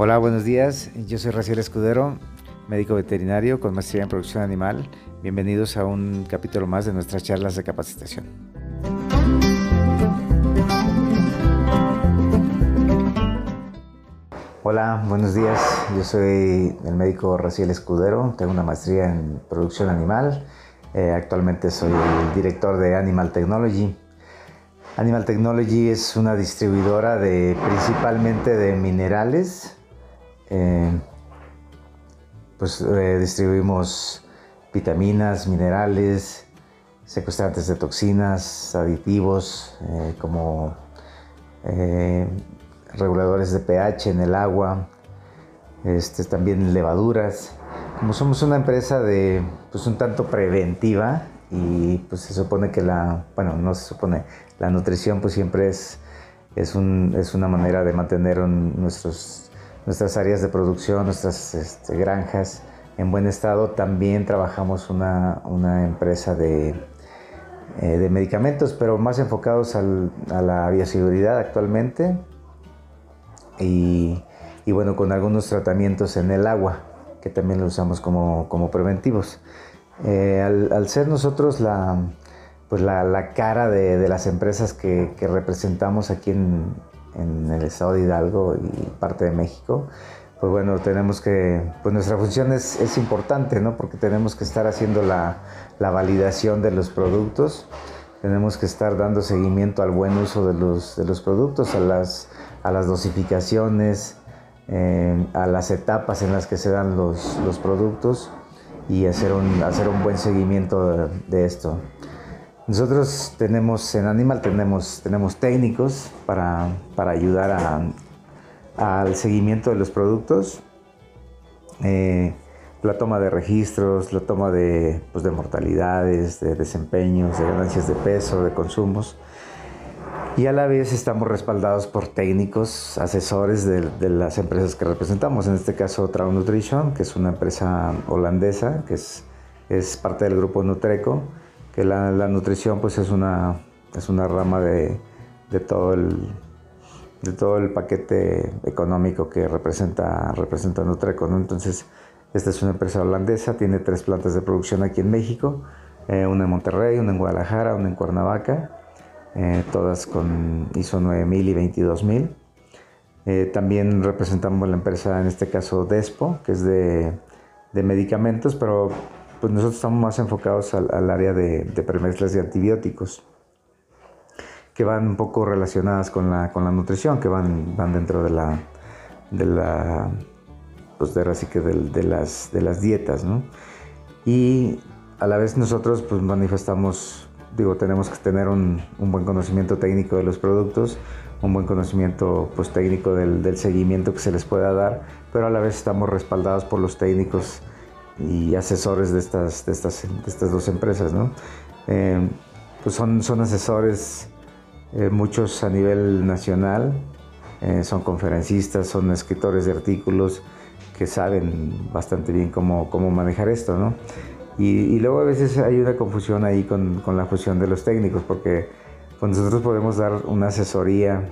Hola, buenos días. Yo soy Raciel Escudero, médico veterinario con maestría en producción animal. Bienvenidos a un capítulo más de nuestras charlas de capacitación. Hola, buenos días. Yo soy el médico Raciel Escudero. Tengo una maestría en producción animal. Eh, actualmente soy el director de Animal Technology. Animal Technology es una distribuidora de principalmente de minerales eh, pues eh, distribuimos vitaminas, minerales, secuestrantes de toxinas, aditivos, eh, como reguladores de pH en el agua, este, también levaduras. Como somos una empresa de, pues un tanto preventiva y pues se supone que la, bueno, no se supone, la nutrición pues siempre es, es, un, es una manera de mantener nuestros nuestras áreas de producción, nuestras este, granjas en buen estado. También trabajamos una, una empresa de, eh, de, medicamentos, pero más enfocados al, a la bioseguridad actualmente. Y, y, bueno, con algunos tratamientos en el agua, que también lo usamos como, como preventivos. Eh, al, ser nosotros la, pues la, la cara de, de, las empresas que, que representamos aquí en, en el estado de Hidalgo y parte de México, pues bueno, tenemos que, pues nuestra función es, importante, ¿no? Porque tenemos que estar haciendo la, validación de los productos, tenemos que estar dando seguimiento al buen uso de los, de productos, a las, dosificaciones, eh, a las etapas en las que se dan los, los productos y hacer un, hacer un buen seguimiento de esto. Nosotros tenemos, en Animal tenemos, tenemos técnicos para, para ayudar a, al seguimiento de los productos, eh, la toma de registros, la toma de, pues, de mortalidades, de desempeños, de ganancias de peso, de consumos. Y a la vez estamos respaldados por técnicos, asesores de, de las empresas que representamos. En este caso, Traum Nutrition, que es una empresa holandesa, que es, es parte del grupo Nutreco que la, nutrición pues es una, es una rama de, de, todo el, de todo el paquete económico que representa, representa Nutreco. Entonces, esta es una empresa holandesa, tiene tres plantas de producción aquí en México, eh, una en Monterrey, una en Guadalajara, una en Cuernavaca, eh, todas con ISO 9000 y 22000. Eh, también representamos la empresa, en este caso Despo, que es de, de medicamentos, pero pues nosotros estamos más enfocados al, área de, de, premezclas de antibióticos, que van un poco relacionadas con la, con la nutrición, que van, van dentro de la, de la, pues de, así que de, las, de las dietas, ¿no? Y a la vez nosotros pues manifestamos, digo, tenemos que tener un, un buen conocimiento técnico de los productos, un buen conocimiento pues, técnico del, del, seguimiento que se les pueda dar, pero a la vez estamos respaldados por los técnicos y asesores de estas, de estas, de estas dos empresas. ¿no? Eh, pues son, son asesores, eh, muchos a nivel nacional, eh, son conferencistas, son escritores de artículos que saben bastante bien cómo, cómo manejar esto. ¿no? Y, y, luego a veces hay una confusión ahí con, con la fusión de los técnicos, porque pues nosotros podemos dar una asesoría,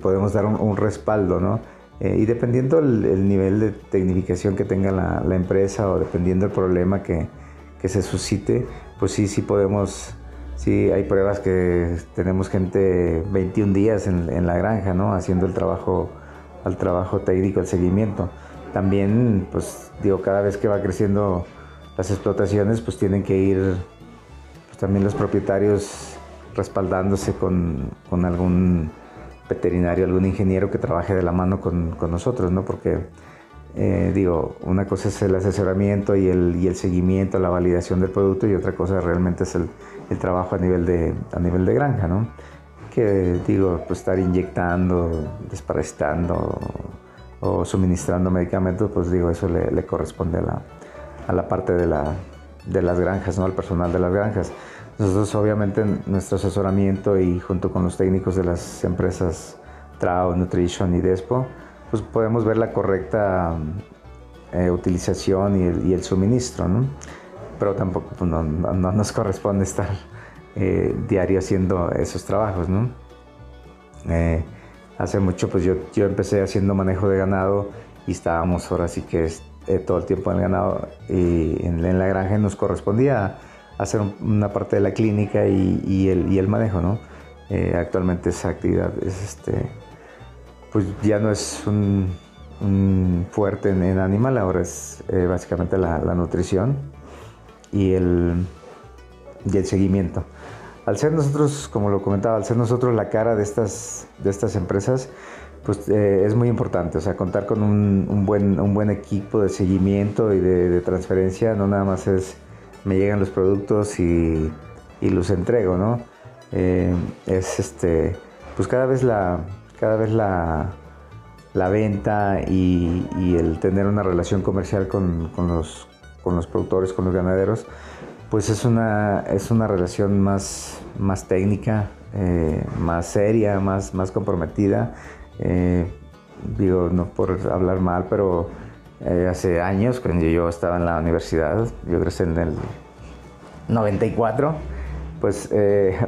podemos dar un, un respaldo, ¿no? Eh, y dependiendo el, nivel de tecnificación que tenga la, la empresa o dependiendo el problema que, que, se suscite, pues sí, sí podemos, sí hay pruebas que tenemos gente 21 días en, en la granja, ¿no? Haciendo el trabajo, el trabajo técnico, el seguimiento. También, pues digo, cada vez que va creciendo las explotaciones, pues tienen que ir pues, también los propietarios respaldándose con, con algún veterinario, algún ingeniero que trabaje de la mano con, con nosotros, ¿no? Porque, eh, digo, una cosa es el asesoramiento y el, y el seguimiento, la validación del producto y otra cosa realmente es el, el trabajo a nivel, de, a nivel de granja, ¿no? Que, digo, pues estar inyectando, desparasitando o suministrando medicamentos, pues digo, eso le, le corresponde a la, a la parte de, la, de las granjas, ¿no? Al personal de las granjas. Nosotros obviamente nuestro asesoramiento y junto con los técnicos de las empresas Trao, Nutrition y Despo, pues podemos ver la correcta eh, utilización y el, suministro, ¿no? Pero tampoco pues no, no, no, nos corresponde estar eh, diario haciendo esos trabajos, ¿no? Eh, hace mucho pues yo, yo empecé haciendo manejo de ganado y estábamos ahora sí que eh, todo el tiempo en el ganado y en, la granja nos correspondía hacer una parte de la clínica y, el, y el, manejo, ¿no? Eh, actualmente esa actividad es este, pues ya no es un, fuerte en, animal, ahora es eh, básicamente la, nutrición y el, y el seguimiento. Al ser nosotros, como lo comentaba, al ser nosotros la cara de estas, de estas empresas, pues eh, es muy importante, o sea, contar con un, buen, un buen equipo de seguimiento y de, transferencia, no nada más es me llegan los productos y, los entrego, ¿no? Eh, es este, pues cada vez la, cada vez la, la venta y, el tener una relación comercial con, los, con los productores, con los ganaderos, pues es una, es una relación más, más técnica, eh, más seria, más, más comprometida. Eh, digo, no por hablar mal, pero eh, hace años, cuando yo estaba en la universidad, yo crecí en el 94, pues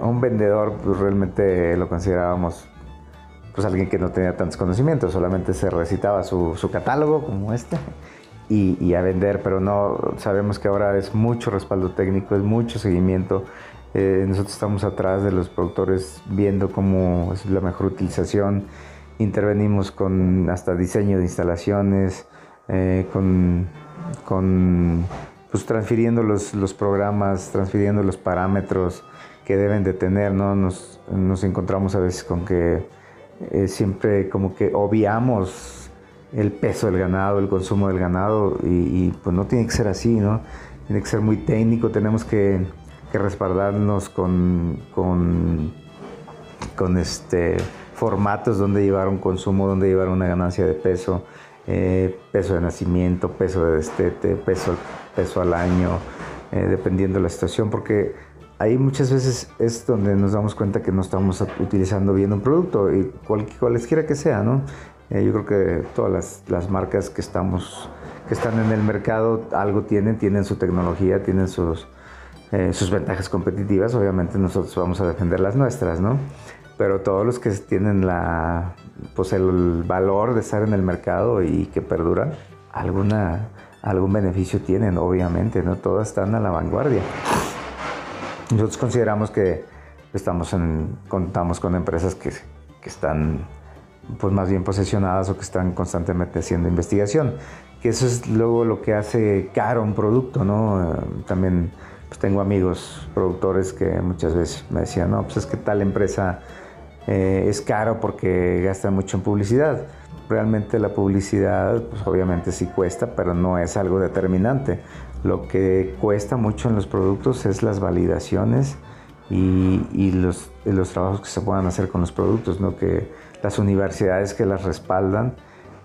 un vendedor pues, realmente lo considerábamos pues alguien que no tenía tantos conocimientos, solamente se recitaba su, su catálogo como este y, a vender, pero no sabemos que ahora es mucho respaldo técnico, es mucho seguimiento. Eh, nosotros estamos atrás de los productores viendo cómo es la mejor utilización. Intervenimos con hasta diseño de instalaciones, eh, con, con pues, transfiriendo los, los, programas, transfiriendo los parámetros que deben de tener. ¿no? Nos, nos encontramos a veces con que eh, siempre como que obviamos el peso del ganado, el consumo del ganado y, pues no tiene que ser así, ¿no? Tiene que ser muy técnico, tenemos que, respaldarnos con, con, este, formatos donde llevar un consumo, donde llevar una ganancia de peso, eh, peso de nacimiento, peso de destete, peso, peso al año, eh, dependiendo de la situación, porque ahí muchas veces es donde nos damos cuenta que no estamos utilizando bien un producto, y cual, cualesquiera que sea, ¿no? Eh, yo creo que todas las, marcas que, estamos, que están en el mercado algo tienen, tienen su tecnología, tienen sus, eh, sus ventajas competitivas. Obviamente nosotros vamos a defender las nuestras, ¿no? Pero todos los que tienen la, pues el valor de estar en el mercado y que perduran, alguna, algún beneficio tienen, obviamente, ¿no? Todas están a la vanguardia. Nosotros consideramos que estamos en, contamos con empresas que, que están pues más bien posesionadas o que están constantemente haciendo investigación. Que eso es luego lo que hace caro un producto, ¿no? También pues tengo amigos productores que muchas veces me decían, no, pues es que tal empresa eh, es caro porque gasta mucho en publicidad. Realmente la publicidad, pues obviamente sí cuesta, pero no es algo determinante. Lo que cuesta mucho en los productos es las validaciones y, y los, los, trabajos que se puedan hacer con los productos, ¿no? Que, las universidades que las respaldan,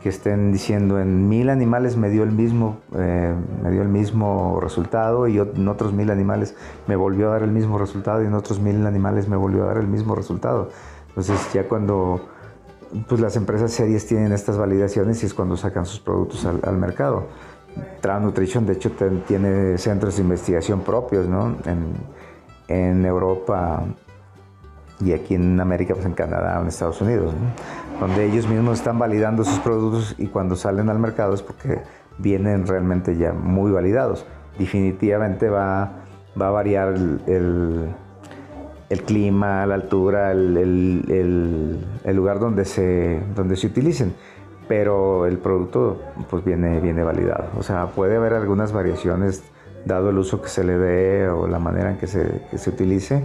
que estén diciendo en mil animales me dio el mismo, eh, me dio el mismo resultado y en otros mil animales me volvió a dar el mismo resultado y en otros mil animales me volvió a dar el mismo resultado. Entonces ya cuando pues las empresas serias tienen estas validaciones y es cuando sacan sus productos al, mercado. Trav Nutrition de hecho tiene centros de investigación propios, ¿no? En, Europa y aquí en América, pues en Canadá o en Estados Unidos, donde ellos mismos están validando sus productos y cuando salen al mercado es porque vienen realmente ya muy validados. Definitivamente va, va a variar el, clima, la altura, el, el, lugar donde se, donde se utilicen, pero el producto pues viene, viene validado. O sea, puede haber algunas variaciones dado el uso que se le dé o la manera en que se, que se utilice,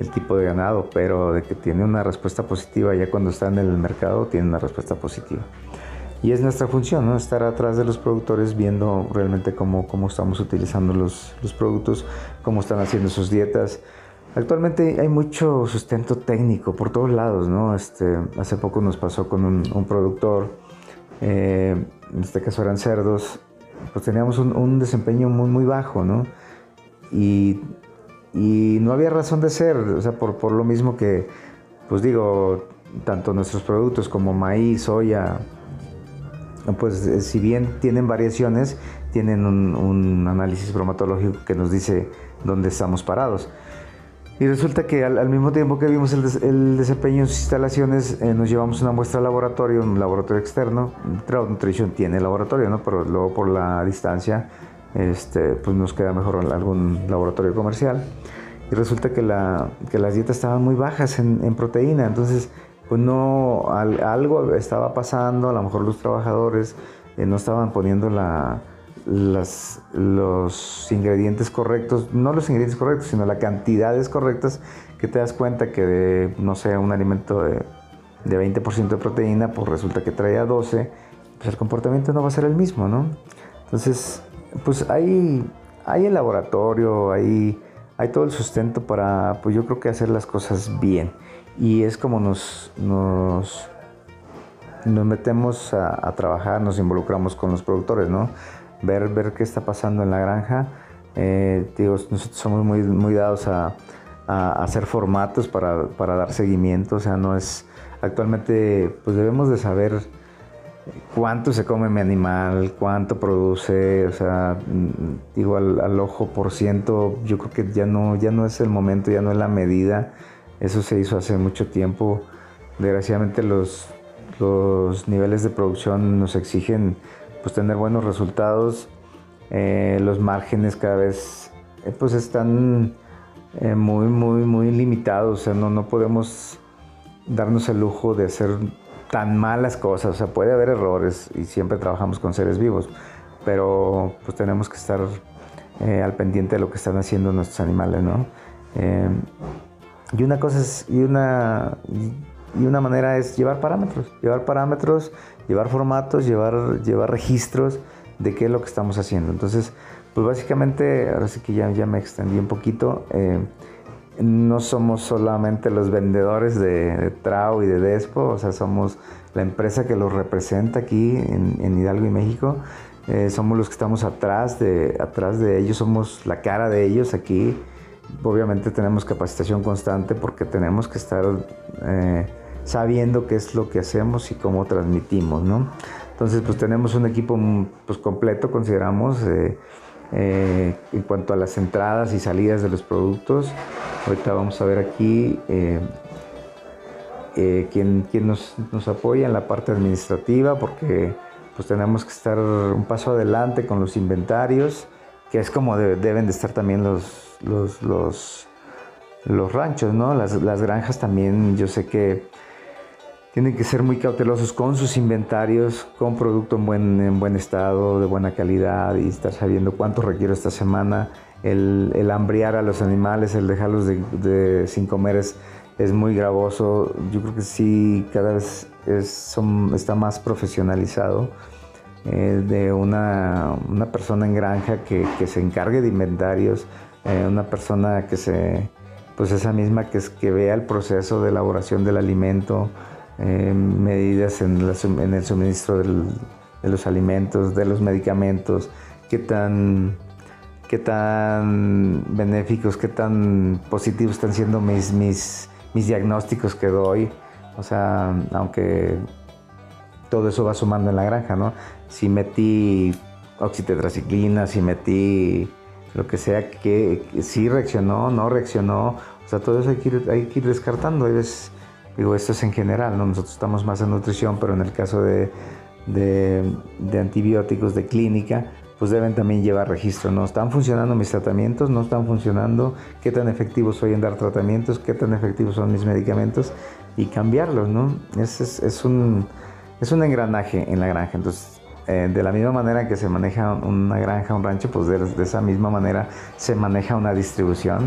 el tipo de ganado, pero de que tiene una respuesta positiva ya cuando está en el mercado, tiene una respuesta positiva. Y es nuestra función, ¿no? Estar atrás de los productores viendo realmente cómo, cómo estamos utilizando los, los productos, cómo están haciendo sus dietas. Actualmente hay mucho sustento técnico por todos lados, ¿no? Este, hace poco nos pasó con un, productor, eh, en este caso eran cerdos, pues teníamos un, un desempeño muy, muy bajo, ¿no? Y no había razón de ser, o sea, por, lo mismo que, pues digo, tanto nuestros productos como maíz, soya, pues eh, si bien tienen variaciones, tienen un, análisis bromatológico que nos dice dónde estamos parados. Y resulta que al, mismo tiempo que vimos el, desempeño en sus instalaciones, eh, nos llevamos una muestra al laboratorio, un laboratorio externo. Trout Nutrition tiene laboratorio, ¿no? Pero luego por la distancia, este, pues nos queda mejor algún laboratorio comercial. Y resulta que, la, que las dietas estaban muy bajas en, proteína, entonces pues no, algo estaba pasando, a lo mejor los trabajadores eh, no estaban poniendo la, los ingredientes correctos, no los ingredientes correctos, sino las cantidades correctas que te das cuenta que de, no sé, un alimento de, de 20% de proteína, pues resulta que traía 12, pues el comportamiento no va a ser el mismo, ¿no? Entonces, pues hay, hay el laboratorio, hay, hay todo el sustento para, pues yo creo que hacer las cosas bien. Y es como nos, nos, nos metemos a trabajar, nos involucramos con los productores, ¿no? Ver, ver qué está pasando en la granja. Eh, digo, nosotros somos muy, muy dados a, hacer formatos para, dar seguimiento, o sea, no es... Actualmente, pues debemos de saber cuánto se come mi animal, cuánto produce, o sea, mm, digo, al, ojo por ciento, yo creo que ya no, ya no es el momento, ya no es la medida, eso se hizo hace mucho tiempo. Desgraciadamente los, los niveles de producción nos exigen pues tener buenos resultados. Eh, los márgenes cada vez eh, pues están eh, muy, muy, muy limitados. O sea, no, no podemos darnos el lujo de hacer tan malas cosas. O sea, puede haber errores y siempre trabajamos con seres vivos, pero pues tenemos que estar al pendiente de lo que están haciendo nuestros animales, ¿no? y una cosa es, y una, y una manera es llevar parámetros, llevar parámetros llevar formatos, llevar, llevar registros de qué es lo que estamos haciendo. Entonces, pues básicamente, ahora sí que ya, ya me extendí un poquito, eh, no somos solamente los vendedores de, Trau y de Despo, o sea, somos la empresa que los representa aquí en, Hidalgo y México. Eh, somos los que estamos atrás de, atrás de ellos, somos la cara de ellos aquí. Obviamente tenemos capacitación constante porque tenemos que estar... Eh, sabiendo qué es lo que hacemos y cómo transmitimos, ¿no? Entonces, pues tenemos un equipo mm, pues, completo, consideramos, eh, eh, en cuanto a las entradas y salidas de los productos. Ahorita vamos a ver aquí eh, quién, quién nos, nos, apoya en la parte administrativa, porque pues tenemos que estar un paso adelante con los inventarios, que es como deben de estar también los, los, los, los ranchos, ¿no? Las, las granjas también, yo sé que tienen que ser muy cautelosos con sus inventarios, con producto en buen, en buen estado, de buena calidad y estar sabiendo cuánto requiero esta semana. El, el hambriar a los animales, el dejarlos de, sin comer es, es, muy gravoso. Yo creo que sí, cada vez es, está más profesionalizado. Eh, de una, una, persona en granja que, que se encargue de inventarios, eh, una persona que se, pues esa misma que, que vea el proceso de elaboración del alimento, eh, medidas en, el suministro de los alimentos, de los medicamentos, qué tan, qué tan benéficos, qué tan positivos están siendo mis, mis, mis diagnósticos que doy. O sea, aunque todo eso va sumando en la granja, ¿no? Si metí oxitetraciclina, si metí lo que sea, que, si reaccionó, no reaccionó, o sea, todo eso hay que ir, hay que ir descartando. Es, Digo, esto es en general, ¿no? nosotros estamos más en nutrición, pero en el caso de, de, antibióticos de clínica, pues deben también llevar registro, ¿no? ¿Están funcionando mis tratamientos? ¿No están funcionando? ¿Qué tan efectivos soy en dar tratamientos? ¿Qué tan efectivos son mis medicamentos? Y cambiarlos, ¿no? Es, es, un, es un engranaje en la granja. Entonces, eh, de la misma manera que se maneja una granja, un rancho, pues de, de, esa misma manera se maneja una distribución.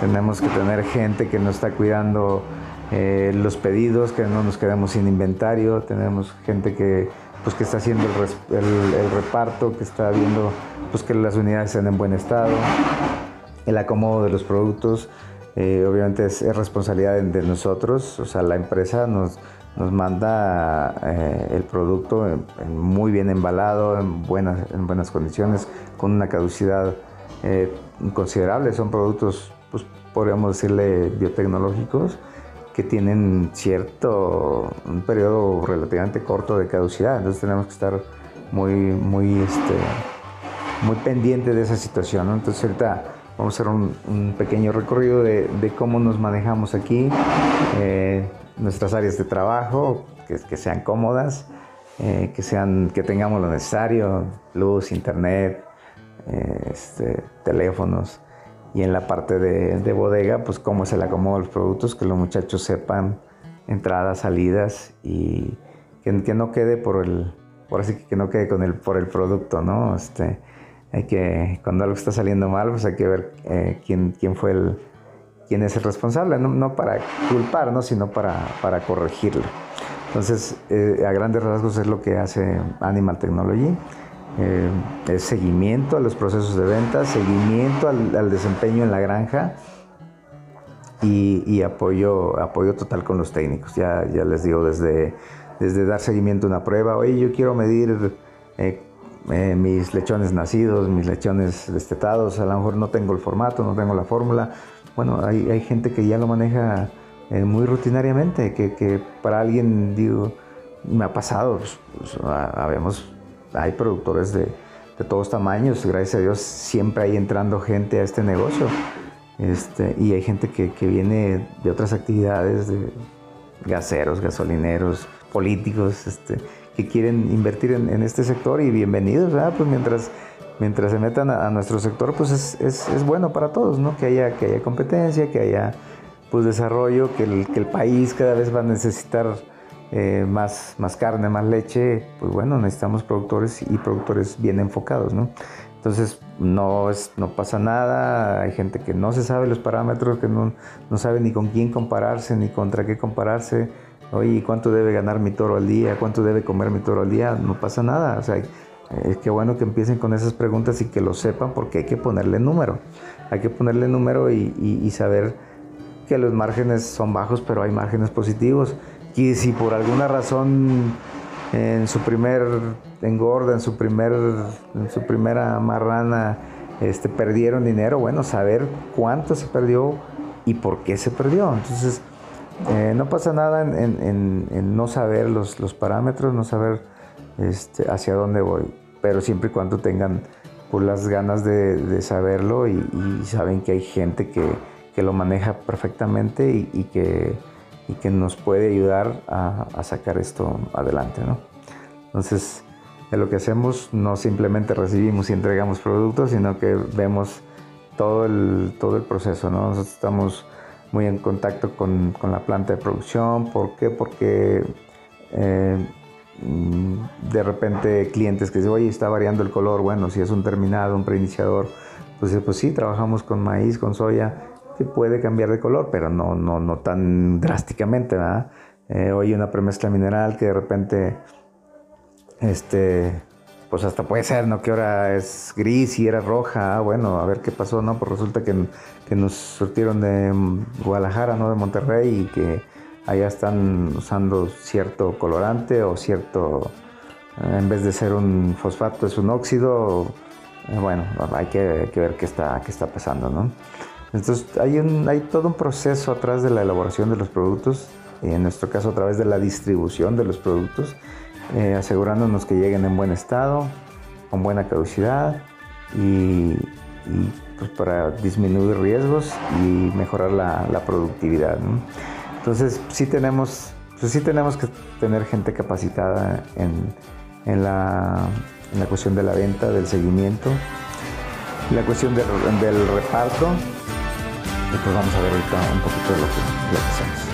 Tenemos que tener gente que nos está cuidando eh, los pedidos, que no nos quedamos sin inventario, tenemos gente que, pues, que está haciendo el, reparto, que está viendo pues, que las unidades estén en buen estado, el acomodo de los productos, eh, obviamente es, responsabilidad de, nosotros, o sea, la empresa nos, nos manda eh, el producto muy bien embalado, en buenas, en buenas condiciones, con una caducidad considerable, son productos, pues podríamos decirle, biotecnológicos, que tienen cierto, un periodo relativamente corto de caducidad, entonces tenemos que estar muy, muy, este, muy pendiente de esa situación, entonces ahorita vamos a hacer un, pequeño recorrido de, cómo nos manejamos aquí, eh, nuestras áreas de trabajo, que, sean cómodas, eh, que, sean, que tengamos lo necesario, luz, internet, eh, este, teléfonos. Y en la parte de, bodega, pues cómo se le acomodan los productos, que los muchachos sepan entradas, salidas y que, que no quede por el, por así que no quede con el, por el producto, ¿no? Este, hay que, cuando algo está saliendo mal, pues hay que ver eh, quién, quién fue el, quién es el responsable, no, no para culpar, ¿no? sino para, para corregirlo. Entonces, eh, a grandes rasgos es lo que hace Animal Technology. Eh, seguimiento a los procesos de venta, seguimiento al, desempeño en la granja y, apoyo, apoyo total con los técnicos. Ya, ya les digo, desde, desde dar seguimiento a una prueba, oye, yo quiero medir eh, eh, mis lechones nacidos, mis lechones destetados, a lo mejor no tengo el formato, no tengo la fórmula. Bueno, hay, hay gente que ya lo maneja muy rutinariamente, que, que, para alguien, digo, me ha pasado, pues, pues habemos hay productores de, todos tamaños, gracias a Dios siempre hay entrando gente a este negocio. Este, y hay gente que, viene de otras actividades, de gaseros, gasolineros, políticos, este, que quieren invertir en, este sector y bienvenidos, Pues mientras, mientras se metan a, nuestro sector, pues es, bueno para todos, ¿no? Que haya, que haya competencia, que haya pues desarrollo, que el, que el país cada vez va a necesitar eh, más, más carne, más leche, pues bueno, necesitamos productores y productores bien enfocados, ¿no? Entonces no, es, no pasa nada, hay gente que no se sabe los parámetros, que no, no sabe ni con quién compararse, ni contra qué compararse. Oye, ¿cuánto debe ganar mi toro al día? ¿Cuánto debe comer mi toro al día? No pasa nada. O sea, es que bueno que empiecen con esas preguntas y que lo sepan porque hay que ponerle número. Hay que ponerle número y, y saber que los márgenes son bajos, pero hay márgenes positivos y si por alguna razón en su primer engorda, en su, primer, su primera marrana, este, perdieron dinero, bueno, saber cuánto se perdió y por qué se perdió. Entonces, eh, no pasa nada en, no saber los, los, parámetros, no saber este, hacia dónde voy, pero siempre y cuando tengan pues, las ganas de, saberlo y, saben que hay gente que, lo maneja perfectamente y que y que nos puede ayudar a, sacar esto adelante. ¿no? Entonces, de lo que hacemos no simplemente recibimos y entregamos productos, sino que vemos todo el, todo el proceso. ¿no? Nosotros estamos muy en contacto con, con la planta de producción. ¿Por qué? Porque eh, de repente clientes que dicen, oye, está variando el color. Bueno, si es un terminado, un preiniciador, pues, pues sí, trabajamos con maíz, con soya que puede cambiar de color, pero no, no, no tan drásticamente, ¿verdad? Eh, oye, una premezcla mineral que de repente, este, pues hasta puede ser, ¿no? Que ahora es gris y era roja, ah, bueno, a ver qué pasó, ¿no? Pues resulta que, que nos surtieron de Guadalajara, ¿no? De Monterrey y que allá están usando cierto colorante o cierto, eh, en vez de ser un fosfato es un óxido, eh, bueno, hay que, que ver qué está, qué está pasando, ¿no? Entonces hay, hay todo un proceso atrás de la elaboración de los productos, en nuestro caso a través de la distribución de los productos, eh, asegurándonos que lleguen en buen estado, con buena caducidad y, pues para disminuir riesgos y mejorar la, productividad. Entonces sí tenemos, pues sí tenemos que tener gente capacitada en, la, cuestión de la venta, del seguimiento, la cuestión del reparto pues vamos a ver ahorita un poquito de lo que, lo que.